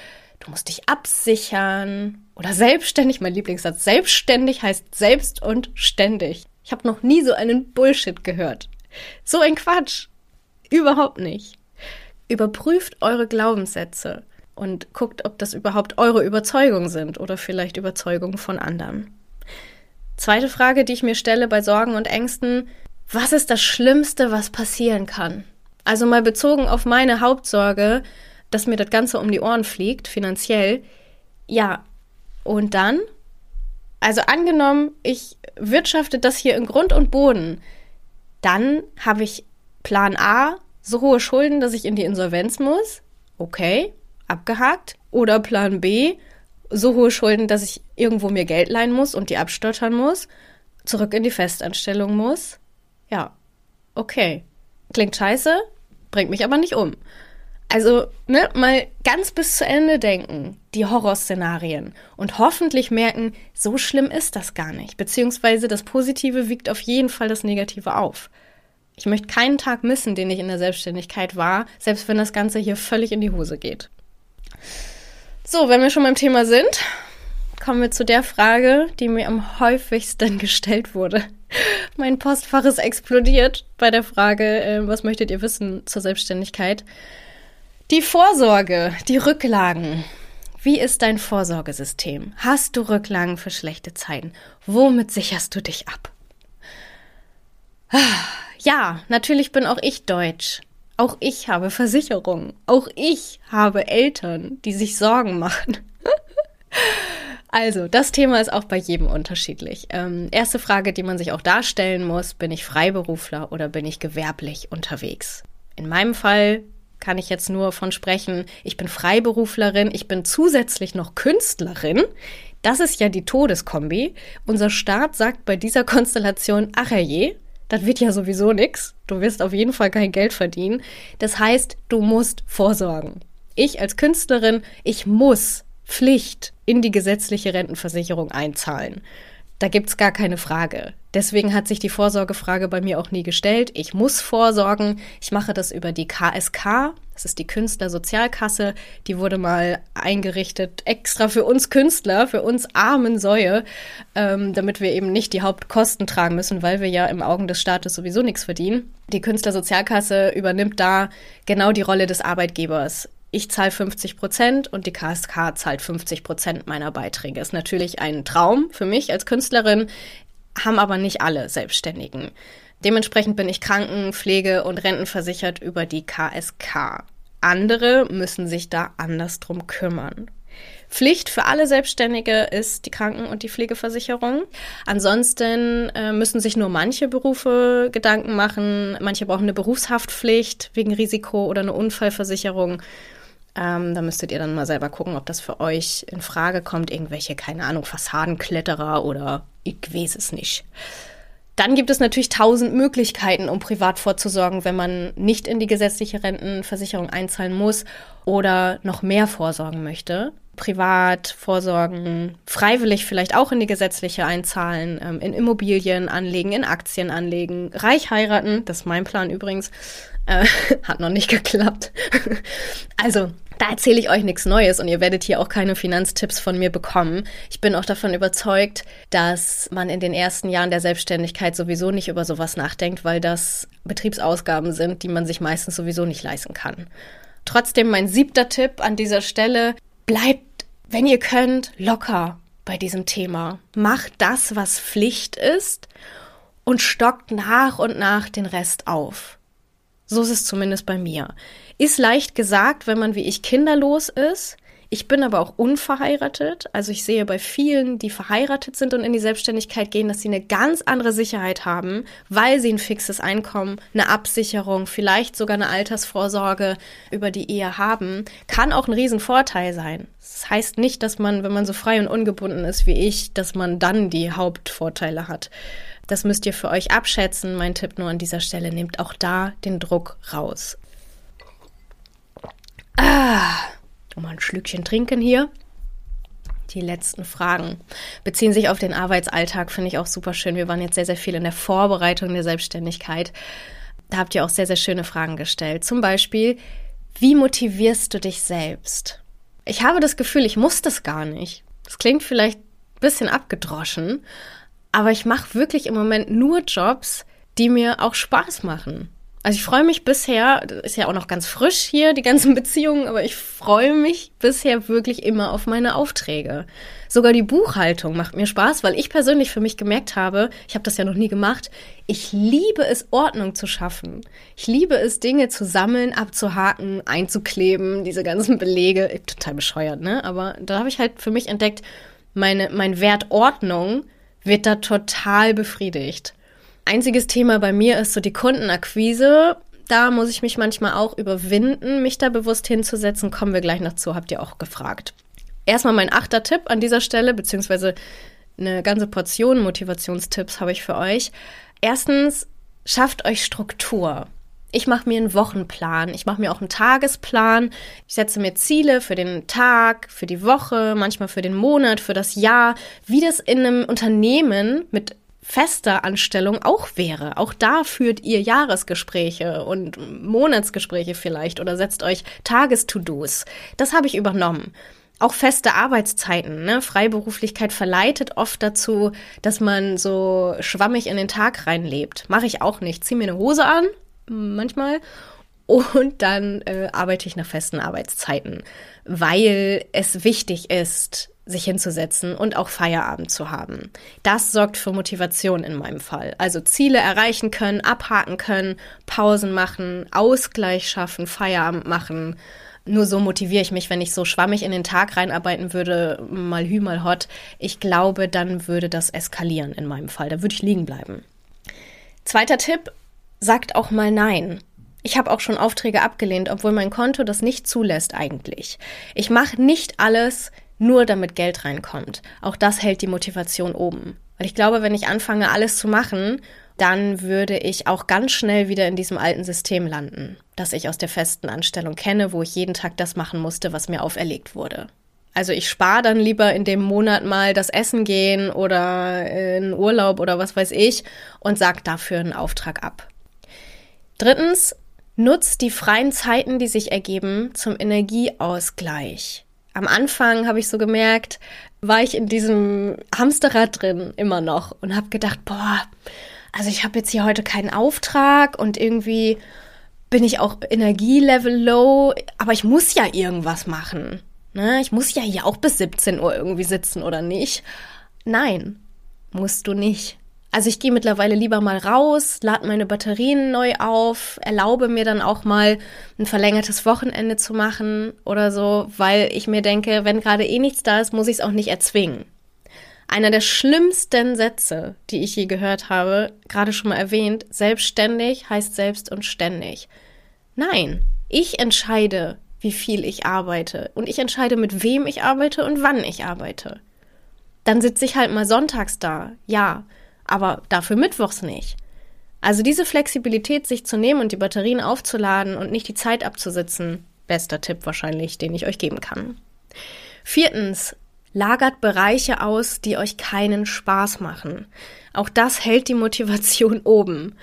Du musst dich absichern oder selbstständig. Mein Lieblingssatz: Selbstständig heißt selbst und ständig. Ich habe noch nie so einen Bullshit gehört. So ein Quatsch. Überhaupt nicht. Überprüft eure Glaubenssätze und guckt, ob das überhaupt eure Überzeugungen sind oder vielleicht Überzeugungen von anderen. Zweite Frage, die ich mir stelle bei Sorgen und Ängsten, was ist das Schlimmste, was passieren kann? Also mal bezogen auf meine Hauptsorge, dass mir das Ganze um die Ohren fliegt, finanziell. Ja, und dann? Also angenommen, ich wirtschafte das hier in Grund und Boden, dann habe ich Plan A, so hohe Schulden, dass ich in die Insolvenz muss. Okay, abgehakt. Oder Plan B, so hohe Schulden, dass ich irgendwo mir Geld leihen muss und die abstottern muss, zurück in die Festanstellung muss. Ja, okay. Klingt scheiße, bringt mich aber nicht um. Also, ne, mal ganz bis zu Ende denken, die Horrorszenarien und hoffentlich merken, so schlimm ist das gar nicht, beziehungsweise das Positive wiegt auf jeden Fall das Negative auf. Ich möchte keinen Tag missen, den ich in der Selbstständigkeit war, selbst wenn das Ganze hier völlig in die Hose geht. So, wenn wir schon beim Thema sind, kommen wir zu der Frage, die mir am häufigsten [laughs] gestellt wurde. mein Postfach ist explodiert bei der Frage, äh, was möchtet ihr wissen zur Selbstständigkeit? Die Vorsorge, die Rücklagen. Wie ist dein Vorsorgesystem? Hast du Rücklagen für schlechte Zeiten? Womit sicherst du dich ab? Ja, natürlich bin auch ich deutsch. Auch ich habe Versicherungen. Auch ich habe Eltern, die sich Sorgen machen. [laughs] also, das Thema ist auch bei jedem unterschiedlich. Ähm, erste Frage, die man sich auch darstellen muss, bin ich Freiberufler oder bin ich gewerblich unterwegs? In meinem Fall kann ich jetzt nur von sprechen, ich bin Freiberuflerin, ich bin zusätzlich noch Künstlerin. Das ist ja die Todeskombi. Unser Staat sagt bei dieser Konstellation, ach je, das wird ja sowieso nix. Du wirst auf jeden Fall kein Geld verdienen. Das heißt, du musst vorsorgen. Ich als Künstlerin, ich muss Pflicht in die gesetzliche Rentenversicherung einzahlen. Da gibt's gar keine Frage. Deswegen hat sich die Vorsorgefrage bei mir auch nie gestellt. Ich muss vorsorgen. Ich mache das über die KSK. Das ist die Künstlersozialkasse. Die wurde mal eingerichtet extra für uns Künstler, für uns armen Säue, ähm, damit wir eben nicht die Hauptkosten tragen müssen, weil wir ja im Augen des Staates sowieso nichts verdienen. Die Künstlersozialkasse übernimmt da genau die Rolle des Arbeitgebers ich zahle 50 Prozent und die KSK zahlt 50 Prozent meiner Beiträge. Ist natürlich ein Traum für mich als Künstlerin, haben aber nicht alle Selbstständigen. Dementsprechend bin ich Kranken-, Pflege- und Rentenversichert über die KSK. Andere müssen sich da anders drum kümmern. Pflicht für alle Selbstständige ist die Kranken- und die Pflegeversicherung. Ansonsten äh, müssen sich nur manche Berufe Gedanken machen. Manche brauchen eine Berufshaftpflicht wegen Risiko oder eine Unfallversicherung. Ähm, da müsstet ihr dann mal selber gucken, ob das für euch in Frage kommt. Irgendwelche, keine Ahnung, Fassadenkletterer oder ich weiß es nicht. Dann gibt es natürlich tausend Möglichkeiten, um privat vorzusorgen, wenn man nicht in die gesetzliche Rentenversicherung einzahlen muss oder noch mehr vorsorgen möchte. Privat vorsorgen, freiwillig vielleicht auch in die gesetzliche einzahlen, ähm, in Immobilien anlegen, in Aktien anlegen, reich heiraten, das ist mein Plan übrigens, äh, [laughs] hat noch nicht geklappt. [laughs] also, da erzähle ich euch nichts Neues und ihr werdet hier auch keine Finanztipps von mir bekommen. Ich bin auch davon überzeugt, dass man in den ersten Jahren der Selbstständigkeit sowieso nicht über sowas nachdenkt, weil das Betriebsausgaben sind, die man sich meistens sowieso nicht leisten kann. Trotzdem mein siebter Tipp an dieser Stelle, bleibt, wenn ihr könnt, locker bei diesem Thema. Macht das, was Pflicht ist und stockt nach und nach den Rest auf. So ist es zumindest bei mir. Ist leicht gesagt, wenn man wie ich kinderlos ist. Ich bin aber auch unverheiratet. Also ich sehe bei vielen, die verheiratet sind und in die Selbstständigkeit gehen, dass sie eine ganz andere Sicherheit haben, weil sie ein fixes Einkommen, eine Absicherung, vielleicht sogar eine Altersvorsorge über die Ehe haben. Kann auch ein Riesenvorteil sein. Das heißt nicht, dass man, wenn man so frei und ungebunden ist wie ich, dass man dann die Hauptvorteile hat. Das müsst ihr für euch abschätzen. Mein Tipp nur an dieser Stelle, nehmt auch da den Druck raus. Ah, mal ein Schlückchen trinken hier. Die letzten Fragen beziehen sich auf den Arbeitsalltag, finde ich auch super schön. Wir waren jetzt sehr, sehr viel in der Vorbereitung der Selbstständigkeit. Da habt ihr auch sehr, sehr schöne Fragen gestellt. Zum Beispiel, wie motivierst du dich selbst? Ich habe das Gefühl, ich muss das gar nicht. Das klingt vielleicht ein bisschen abgedroschen, aber ich mache wirklich im Moment nur Jobs, die mir auch Spaß machen. Also ich freue mich bisher, ist ja auch noch ganz frisch hier, die ganzen [laughs] Beziehungen, aber ich freue mich bisher wirklich immer auf meine Aufträge. Sogar die Buchhaltung macht mir Spaß, weil ich persönlich für mich gemerkt habe, ich habe das ja noch nie gemacht, ich liebe es, Ordnung zu schaffen. Ich liebe es, Dinge zu sammeln, abzuhaken, einzukleben, diese ganzen Belege. Total bescheuert, ne? Aber da habe ich halt für mich entdeckt, meine, mein Wert Ordnung wird da total befriedigt. Einziges Thema bei mir ist so die Kundenakquise. Da muss ich mich manchmal auch überwinden, mich da bewusst hinzusetzen. Kommen wir gleich noch zu, habt ihr auch gefragt. Erstmal mein achter Tipp an dieser Stelle, beziehungsweise eine ganze Portion Motivationstipps habe ich für euch. Erstens, schafft euch Struktur. Ich mache mir einen Wochenplan, ich mache mir auch einen Tagesplan, ich setze mir Ziele für den Tag, für die Woche, manchmal für den Monat, für das Jahr, wie das in einem Unternehmen mit fester Anstellung auch wäre. Auch da führt ihr Jahresgespräche und Monatsgespräche vielleicht oder setzt euch Tages-To-Dos. Das habe ich übernommen. auch feste Arbeitszeiten. Ne? Freiberuflichkeit verleitet oft dazu, dass man so schwammig in den Tag reinlebt. Mache ich auch nicht. Zieh mir eine Hose an, manchmal, und dann äh, arbeite ich nach festen Arbeitszeiten, weil es wichtig ist, sich hinzusetzen und auch Feierabend zu haben. Das sorgt für Motivation in meinem Fall. Also Ziele erreichen können, abhaken können, Pausen machen, Ausgleich schaffen, Feierabend machen. Nur so motiviere ich mich, wenn ich so schwammig in den Tag reinarbeiten würde, mal hü, mal hot. Ich glaube, dann würde das eskalieren in meinem Fall. Da würde ich liegen bleiben. Zweiter Tipp, sagt auch mal Nein. Ich habe auch schon Aufträge abgelehnt, obwohl mein Konto das nicht zulässt eigentlich. Ich mache nicht alles, nur damit Geld reinkommt. Auch das hält die Motivation oben. Weil ich glaube, wenn ich anfange, alles zu machen, dann würde ich auch ganz schnell wieder in diesem alten System landen, das ich aus der festen Anstellung kenne, wo ich jeden Tag das machen musste, was mir auferlegt wurde. Also ich spare dann lieber in dem Monat mal das Essen gehen oder in Urlaub oder was weiß ich und sag dafür einen Auftrag ab. Drittens, nutzt die freien Zeiten, die sich ergeben, zum Energieausgleich am Anfang habe ich so gemerkt, war ich in diesem Hamsterrad drin immer noch und habe gedacht, boah, also ich habe jetzt hier heute keinen Auftrag und irgendwie bin ich auch Energielevel low, aber ich muss ja irgendwas machen. Ne? Ich muss ja hier auch bis 17 Uhr irgendwie sitzen oder nicht. Nein, musst du nicht. Also ich gehe mittlerweile lieber mal raus, lade meine Batterien neu auf, erlaube mir dann auch mal ein verlängertes Wochenende zu machen oder so, weil ich mir denke, wenn gerade eh nichts da ist, muss ich es auch nicht erzwingen. Einer der schlimmsten Sätze, die ich je gehört habe, gerade schon mal erwähnt, selbstständig heißt selbst und ständig. Nein, ich entscheide, wie viel ich arbeite und ich entscheide, mit wem ich arbeite und wann ich arbeite. Dann sitze ich halt mal sonntags da, ja, aber dafür mittwochs nicht. Also diese Flexibilität, sich zu nehmen und die Batterien aufzuladen und nicht die Zeit abzusitzen, bester Tipp wahrscheinlich, den ich euch geben kann. Viertens, lagert Bereiche aus, die euch keinen Spaß machen. Auch das hält die Motivation [laughs] oben.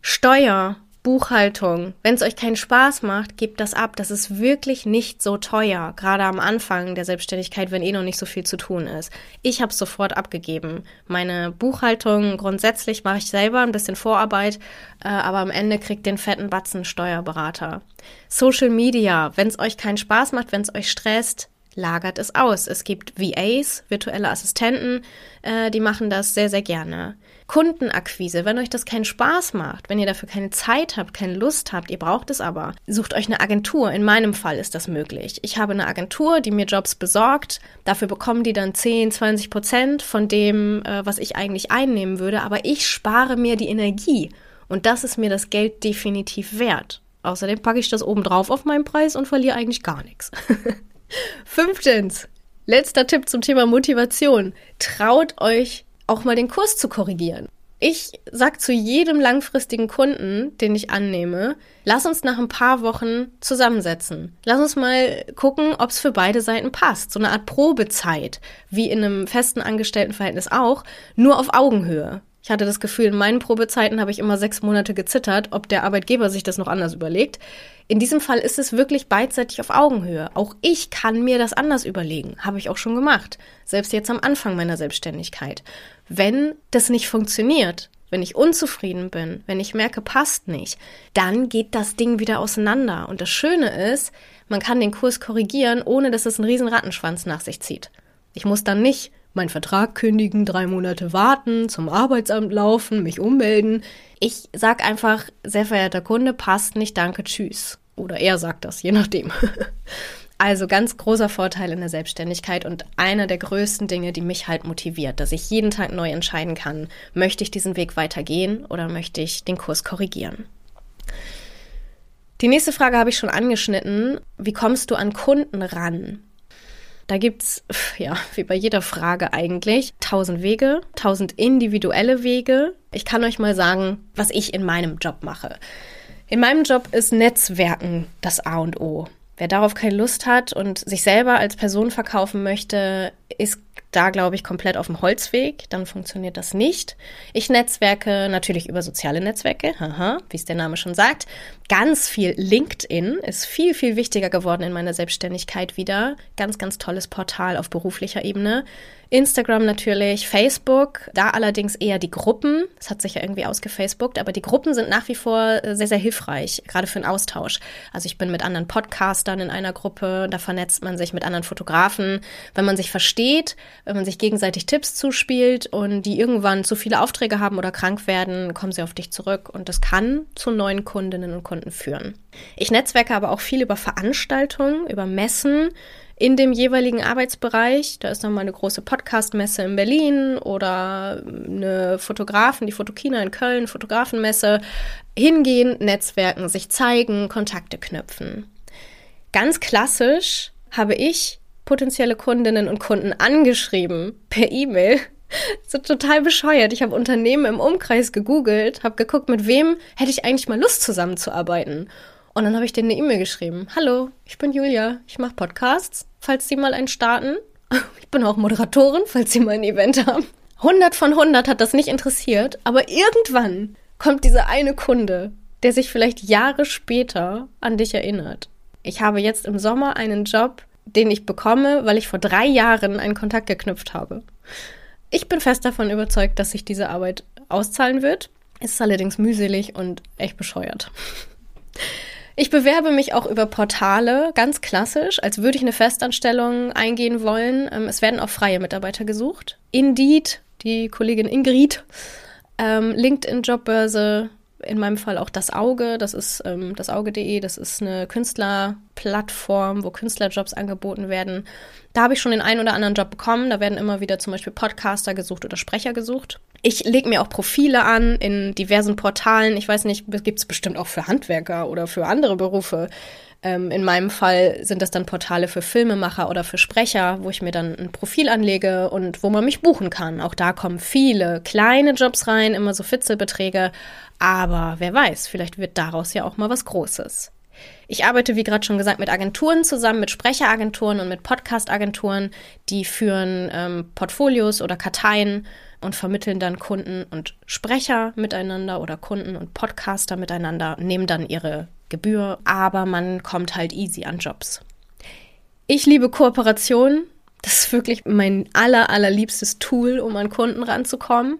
Steuer, Buchhaltung. Wenn es euch keinen Spaß macht, gebt das ab. Das ist wirklich nicht so teuer, gerade am Anfang der Selbstständigkeit, wenn eh noch nicht so viel zu tun ist. Ich habe sofort abgegeben. Meine Buchhaltung grundsätzlich mache ich selber ein bisschen Vorarbeit, äh, aber am Ende kriegt den fetten Batzen Steuerberater. Social Media, wenn es euch keinen Spaß macht, wenn es euch stresst, lagert es aus. Es gibt VAs, virtuelle Assistenten, äh, die machen das sehr, sehr gerne. Kundenakquise, wenn euch das keinen Spaß macht, wenn ihr dafür keine Zeit habt, keine Lust habt, ihr braucht es aber, sucht euch eine Agentur. In meinem Fall ist das möglich. Ich habe eine Agentur, die mir Jobs besorgt. Dafür bekommen die dann 10, 20 Prozent von dem, äh, was ich eigentlich einnehmen würde. Aber ich spare mir die Energie. Und das ist mir das Geld definitiv wert. Außerdem packe ich das oben drauf auf meinen Preis und verliere eigentlich gar nichts. [laughs] Fünftens, letzter Tipp zum Thema Motivation. Traut euch auch mal den Kurs zu korrigieren. Ich sag zu jedem langfristigen Kunden, den ich annehme, lass uns nach ein paar Wochen zusammensetzen. Lass uns mal gucken, ob es für beide Seiten passt. So eine Art Probezeit, wie in einem festen Angestelltenverhältnis auch, nur auf Augenhöhe. Ich hatte das Gefühl, in meinen Probezeiten habe ich immer sechs Monate gezittert, ob der Arbeitgeber sich das noch anders überlegt. In diesem Fall ist es wirklich beidseitig auf Augenhöhe. Auch ich kann mir das anders überlegen. Habe ich auch schon gemacht. Selbst jetzt am Anfang meiner Selbstständigkeit. Wenn das nicht funktioniert, wenn ich unzufrieden bin, wenn ich merke, passt nicht, dann geht das Ding wieder auseinander. Und das Schöne ist, man kann den Kurs korrigieren, ohne dass es einen riesen Rattenschwanz nach sich zieht. Ich muss dann nicht meinen Vertrag kündigen, drei Monate warten, zum Arbeitsamt laufen, mich ummelden. Ich sag einfach, sehr verehrter Kunde, passt nicht, danke, tschüss. Oder er sagt das, je nachdem. [laughs] Also ganz großer Vorteil in der Selbstständigkeit und einer der größten Dinge, die mich halt motiviert, dass ich jeden Tag neu entscheiden kann, möchte ich diesen Weg weitergehen oder möchte ich den Kurs korrigieren. Die nächste Frage habe ich schon angeschnitten. Wie kommst du an Kunden ran? Da gibt's, ja, wie bei jeder Frage eigentlich, tausend Wege, tausend individuelle Wege. Ich kann euch mal sagen, was ich in meinem Job mache. In meinem Job ist Netzwerken das A und O. Wer darauf keine Lust hat und sich selber als Person verkaufen möchte, ist da, glaube ich, komplett auf dem Holzweg. Dann funktioniert das nicht. Ich netzwerke natürlich über soziale Netzwerke, wie es der Name schon sagt. Ganz viel LinkedIn ist viel, viel wichtiger geworden in meiner Selbstständigkeit wieder. Ganz, ganz tolles Portal auf beruflicher Ebene. Instagram natürlich, Facebook, da allerdings eher die Gruppen. Das hat sich ja irgendwie ausgefacebookt, aber die Gruppen sind nach wie vor äh, sehr, sehr hilfreich, gerade für den Austausch. Also ich bin mit anderen Podcastern in einer Gruppe, da vernetzt man sich mit anderen Fotografen. Wenn man sich versteht, wenn man sich gegenseitig Tipps zuspielt und die irgendwann zu viele Aufträge haben oder krank werden, kommen sie auf dich zurück und das kann zu neuen Kundinnen und Kunden führen. Ich netzwerke aber auch viel über Veranstaltungen, über Messen, in dem jeweiligen Arbeitsbereich. Da ist dann mal eine große Podcastmesse in Berlin oder eine Fotografen, die Fotokina in Köln, Fotografenmesse. Hingehen, netzwerken, sich zeigen, Kontakte knüpfen. Ganz klassisch habe ich potenzielle Kundinnen und Kunden angeschrieben per E-Mail. [laughs] So total bescheuert. Ich habe Unternehmen im Umkreis gegoogelt, habe geguckt, mit wem hätte ich eigentlich mal Lust zusammenzuarbeiten. Und dann habe ich denen eine E-Mail geschrieben. Hallo, ich bin Julia, ich mache Podcasts, falls Sie mal einen starten. [laughs] Ich bin auch Moderatorin, falls Sie mal ein Event haben. 100 von 100 hat das nicht interessiert, aber irgendwann kommt dieser eine Kunde, der sich vielleicht Jahre später an dich erinnert. Ich habe jetzt im Sommer einen Job, den ich bekomme, weil ich vor drei Jahren einen Kontakt geknüpft habe. Ich bin fest davon überzeugt, dass sich diese Arbeit auszahlen wird. Ist allerdings mühselig und echt bescheuert. Ich bewerbe mich auch über Portale, ganz klassisch, als würde ich eine Festanstellung eingehen wollen. Ähm, es werden auch freie Mitarbeiter gesucht. Indeed, die Kollegin Ingrid, ähm, LinkedIn Jobbörse, in meinem Fall auch das Auge, das ist ähm, das Auge.de, das ist eine Künstlerplattform, wo Künstlerjobs angeboten werden. Da habe ich schon den einen oder anderen Job bekommen. Da werden immer wieder zum Beispiel Podcaster gesucht oder Sprecher gesucht. Ich lege mir auch Profile an in diversen Portalen. Ich weiß nicht, gibt es bestimmt auch für Handwerker oder für andere Berufe. Ähm, in meinem Fall sind das dann Portale für Filmemacher oder für Sprecher, wo ich mir dann ein Profil anlege und wo man mich buchen kann. Auch da kommen viele kleine Jobs rein, immer so Fitzelbeträge. Aber wer weiß, vielleicht wird daraus ja auch mal was Großes. Ich arbeite, wie gerade schon gesagt, mit Agenturen zusammen, mit Sprecheragenturen und mit Podcast-Agenturen, die führen ähm, Portfolios oder Karteien und vermitteln dann Kunden und Sprecher miteinander oder Kunden und Podcaster miteinander, nehmen dann ihre Gebühr, aber man kommt halt easy an Jobs. Ich liebe Kooperation. Das ist wirklich mein aller, allerliebstes Tool, um an Kunden ranzukommen.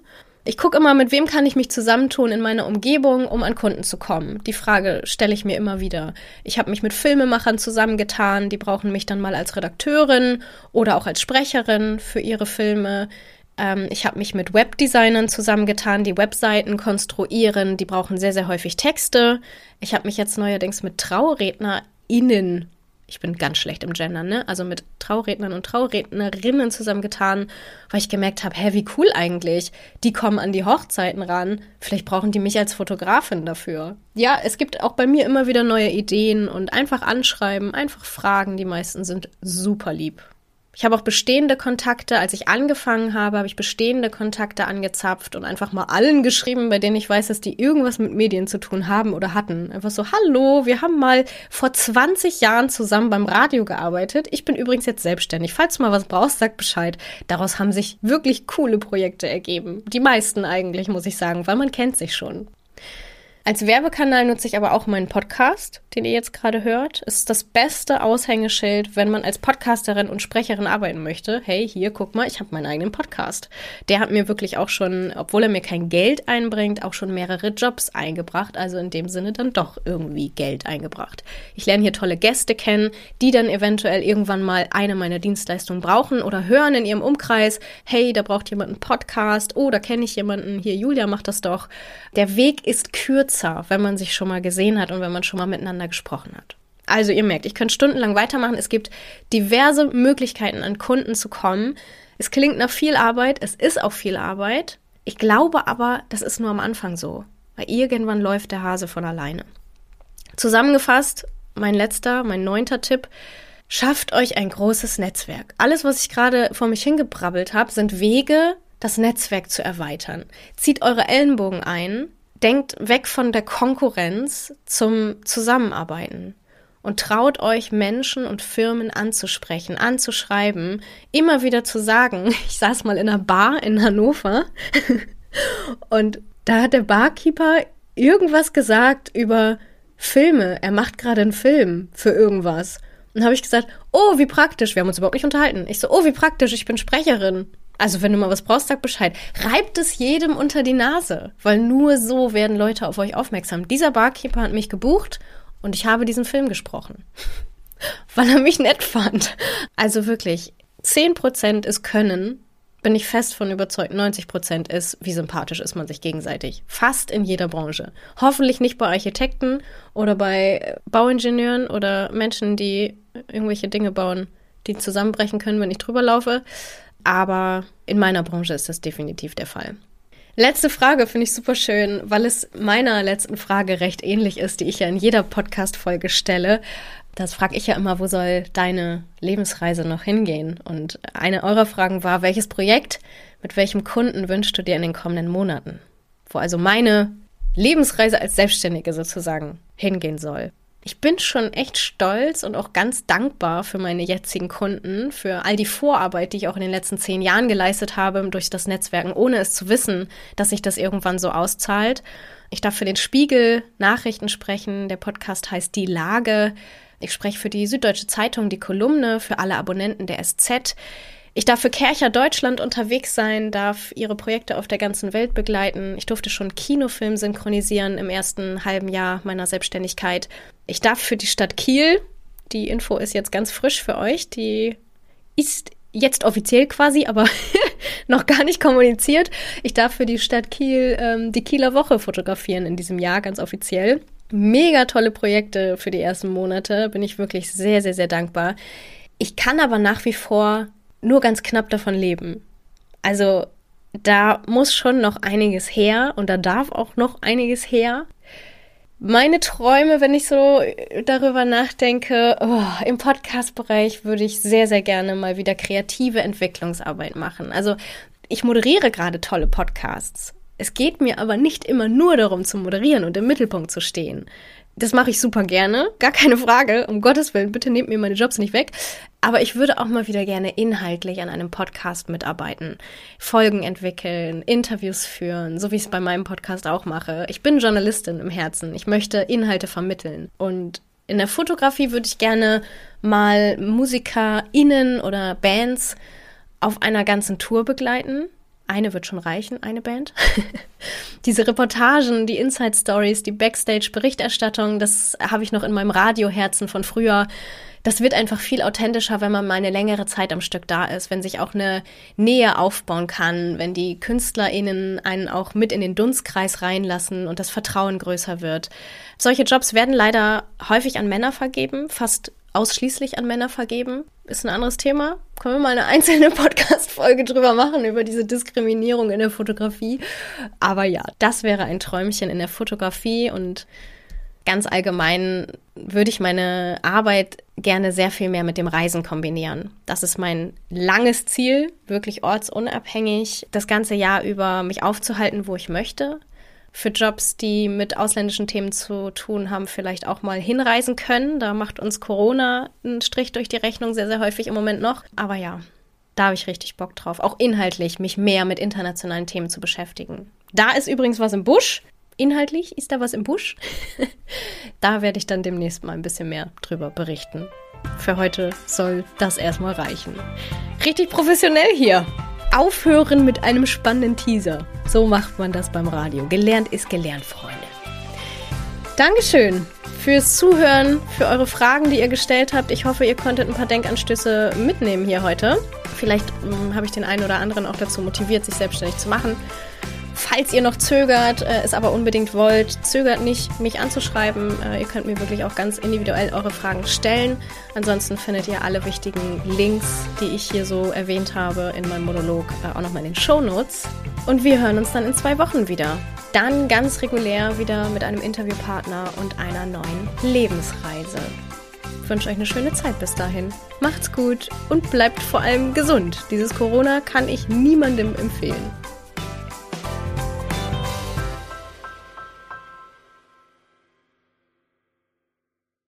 Ich gucke immer, mit wem kann ich mich zusammentun in meiner Umgebung, um an Kunden zu kommen. Die Frage stelle ich mir immer wieder. Ich habe mich mit Filmemachern zusammengetan, die brauchen mich dann mal als Redakteurin oder auch als Sprecherin für ihre Filme. Ähm, ich habe mich mit Webdesignern zusammengetan, die Webseiten konstruieren. Die brauchen sehr, sehr häufig Texte. Ich habe mich jetzt neuerdings mit TraurednerInnen ich bin ganz schlecht im Gendern, ne? Also mit Traurednern und Traurednerinnen zusammengetan, weil ich gemerkt habe, hä, wie cool eigentlich. Die kommen an die Hochzeiten ran. Vielleicht brauchen die mich als Fotografin dafür. Ja, es gibt auch bei mir immer wieder neue Ideen und einfach anschreiben, einfach fragen. Die meisten sind super lieb. Ich habe auch bestehende Kontakte. Als ich angefangen habe, habe ich bestehende Kontakte angezapft und einfach mal allen geschrieben, bei denen ich weiß, dass die irgendwas mit Medien zu tun haben oder hatten. Einfach so, hallo, wir haben mal vor 20 Jahren zusammen beim Radio gearbeitet. Ich bin übrigens jetzt selbstständig. Falls du mal was brauchst, sag Bescheid. Daraus haben sich wirklich coole Projekte ergeben. Die meisten eigentlich, muss ich sagen, weil man kennt sich schon. Als Werbekanal nutze ich aber auch meinen Podcast, den ihr jetzt gerade hört. Es ist das beste Aushängeschild, wenn man als Podcasterin und Sprecherin arbeiten möchte. Hey, hier, guck mal, ich habe meinen eigenen Podcast. Der hat mir wirklich auch schon, obwohl er mir kein Geld einbringt, auch schon mehrere Jobs eingebracht. Also in dem Sinne dann doch irgendwie Geld eingebracht. Ich lerne hier tolle Gäste kennen, die dann eventuell irgendwann mal eine meiner Dienstleistungen brauchen oder hören in ihrem Umkreis, hey, da braucht jemand einen Podcast, oh, da kenne ich jemanden, hier, Julia macht das doch. Der Weg ist kürzer besser, wenn man sich schon mal gesehen hat und wenn man schon mal miteinander gesprochen hat. Also ihr merkt, ich könnte stundenlang weitermachen. Es gibt diverse Möglichkeiten, an Kunden zu kommen. Es klingt nach viel Arbeit, es ist auch viel Arbeit. Ich glaube aber, das ist nur am Anfang so, weil irgendwann läuft der Hase von alleine. Zusammengefasst, mein letzter, mein neunter Tipp, schafft euch ein großes Netzwerk. Alles, was ich gerade vor mich hingebrabbelt habe, sind Wege, das Netzwerk zu erweitern. Zieht eure Ellenbogen ein, denkt weg von der Konkurrenz zum Zusammenarbeiten. und traut euch Menschen und Firmen anzusprechen, anzuschreiben, immer wieder zu sagen, [laughs] ich saß mal in einer Bar in Hannover [laughs] und da hat der Barkeeper irgendwas gesagt über Filme. Er macht gerade einen Film für irgendwas. Und habe ich gesagt, oh, wie praktisch. Wir haben uns überhaupt nicht unterhalten. Ich so, oh, wie praktisch, ich bin Sprecherin. Also wenn du mal was brauchst, sag Bescheid. Reibt es jedem unter die Nase, weil nur so werden Leute auf euch aufmerksam. Dieser Barkeeper hat mich gebucht und ich habe diesen Film gesprochen, [laughs] weil er mich nett fand. Also wirklich, 10% ist Können, bin ich fest von überzeugt, 90 Prozent ist, wie sympathisch ist man sich gegenseitig. Fast in jeder Branche. Hoffentlich nicht bei Architekten oder bei Bauingenieuren oder Menschen, die irgendwelche Dinge bauen, die zusammenbrechen können, wenn ich drüber laufe. Aber in meiner Branche ist das definitiv der Fall. Letzte Frage finde ich super schön, weil es meiner letzten Frage recht ähnlich ist, die ich ja in jeder Podcast-Folge stelle. Das frage ich ja immer, wo soll deine Lebensreise noch hingehen? Und eine eurer Fragen war, welches Projekt mit welchem Kunden wünschst du dir in den kommenden Monaten? Wo also meine Lebensreise als Selbstständige sozusagen hingehen soll. Ich bin schon echt stolz und auch ganz dankbar für meine jetzigen Kunden, für all die Vorarbeit, die ich auch in den letzten zehn Jahren geleistet habe durch das Netzwerken, ohne es zu wissen, dass sich das irgendwann so auszahlt. Ich darf für den Spiegel Nachrichten sprechen. Der Podcast heißt Die Lage. Ich spreche für die Süddeutsche Zeitung, die Kolumne, für alle Abonnenten der SZ. Ich darf für Kercher Deutschland unterwegs sein, darf ihre Projekte auf der ganzen Welt begleiten. Ich durfte schon Kinofilm synchronisieren im ersten halben Jahr meiner Selbstständigkeit. Ich darf für die Stadt Kiel, die Info ist jetzt ganz frisch für euch, die ist jetzt offiziell quasi, aber [laughs] noch gar nicht kommuniziert. Ich darf für die Stadt Kiel ähm, die Kieler Woche fotografieren in diesem Jahr, ganz offiziell mega tolle Projekte für die ersten Monate. Bin ich wirklich sehr, sehr, sehr dankbar. Ich kann aber nach wie vor nur ganz knapp davon leben. Also da muss schon noch einiges her und da darf auch noch einiges her. Meine Träume, wenn ich so darüber nachdenke, oh, im Podcast-Bereich würde ich sehr, sehr gerne mal wieder kreative Entwicklungsarbeit machen. Also ich moderiere gerade tolle Podcasts es geht mir aber nicht immer nur darum zu moderieren und im Mittelpunkt zu stehen. Das mache ich super gerne, gar keine Frage. Um Gottes Willen, bitte nehmt mir meine Jobs nicht weg. Aber ich würde auch mal wieder gerne inhaltlich an einem Podcast mitarbeiten, Folgen entwickeln, Interviews führen, so wie ich es bei meinem Podcast auch mache. Ich bin Journalistin im Herzen. Ich möchte Inhalte vermitteln. Und in der Fotografie würde ich gerne mal MusikerInnen oder Bands auf einer ganzen Tour begleiten eine wird schon reichen, eine Band. [laughs] Diese Reportagen, die Inside Stories, die Backstage-Berichterstattung, das habe ich noch in meinem Radioherzen von früher. Das wird einfach viel authentischer, wenn man mal eine längere Zeit am Stück da ist, wenn sich auch eine Nähe aufbauen kann, wenn die KünstlerInnen einen auch mit in den Dunstkreis reinlassen und das Vertrauen größer wird. Solche Jobs werden leider häufig an Männer vergeben, fast ausschließlich an Männer vergeben. Ist ein anderes Thema. Können wir mal eine [laughs] einzelne Podcast-Folge drüber machen, über diese Diskriminierung in der Fotografie. Aber ja, das wäre ein Träumchen in der Fotografie und ganz allgemein würde ich meine Arbeit gerne sehr viel mehr mit dem Reisen kombinieren. Das ist mein langes Ziel, wirklich ortsunabhängig, das ganze Jahr über mich aufzuhalten, wo ich möchte, für Jobs, die mit ausländischen Themen zu tun haben, vielleicht auch mal hinreisen können. Da macht uns Corona einen Strich durch die Rechnung sehr, sehr häufig im Moment noch. Aber ja, da habe ich richtig Bock drauf, auch inhaltlich mich mehr mit internationalen Themen zu beschäftigen. Da ist übrigens was im Busch. Inhaltlich ist da was im Busch. [laughs] da werde ich dann demnächst mal ein bisschen mehr drüber berichten. Für heute soll das erstmal reichen. Richtig professionell hier aufhören mit einem spannenden Teaser. So macht man das beim Radio. Gelernt ist gelernt, Freunde. Dankeschön fürs Zuhören, für eure Fragen, die ihr gestellt habt. Ich hoffe, ihr konntet ein paar Denkanstöße mitnehmen hier heute. Vielleicht ähm, habe ich den einen oder anderen auch dazu motiviert, sich selbstständig zu machen. Falls ihr noch zögert, äh, es aber unbedingt wollt, zögert nicht, mich anzuschreiben. Äh, ihr könnt mir wirklich auch ganz individuell eure Fragen stellen. Ansonsten findet ihr alle wichtigen Links, die ich hier so erwähnt habe, in meinem Monolog äh, auch nochmal in den Show Notes. Und wir hören uns dann in zwei Wochen wieder. Dann ganz regulär wieder mit einem Interviewpartner und einer neuen Lebensreise. Ich wünsche euch eine schöne Zeit bis dahin. Macht's gut und bleibt vor allem gesund. Dieses Corona kann ich niemandem empfehlen.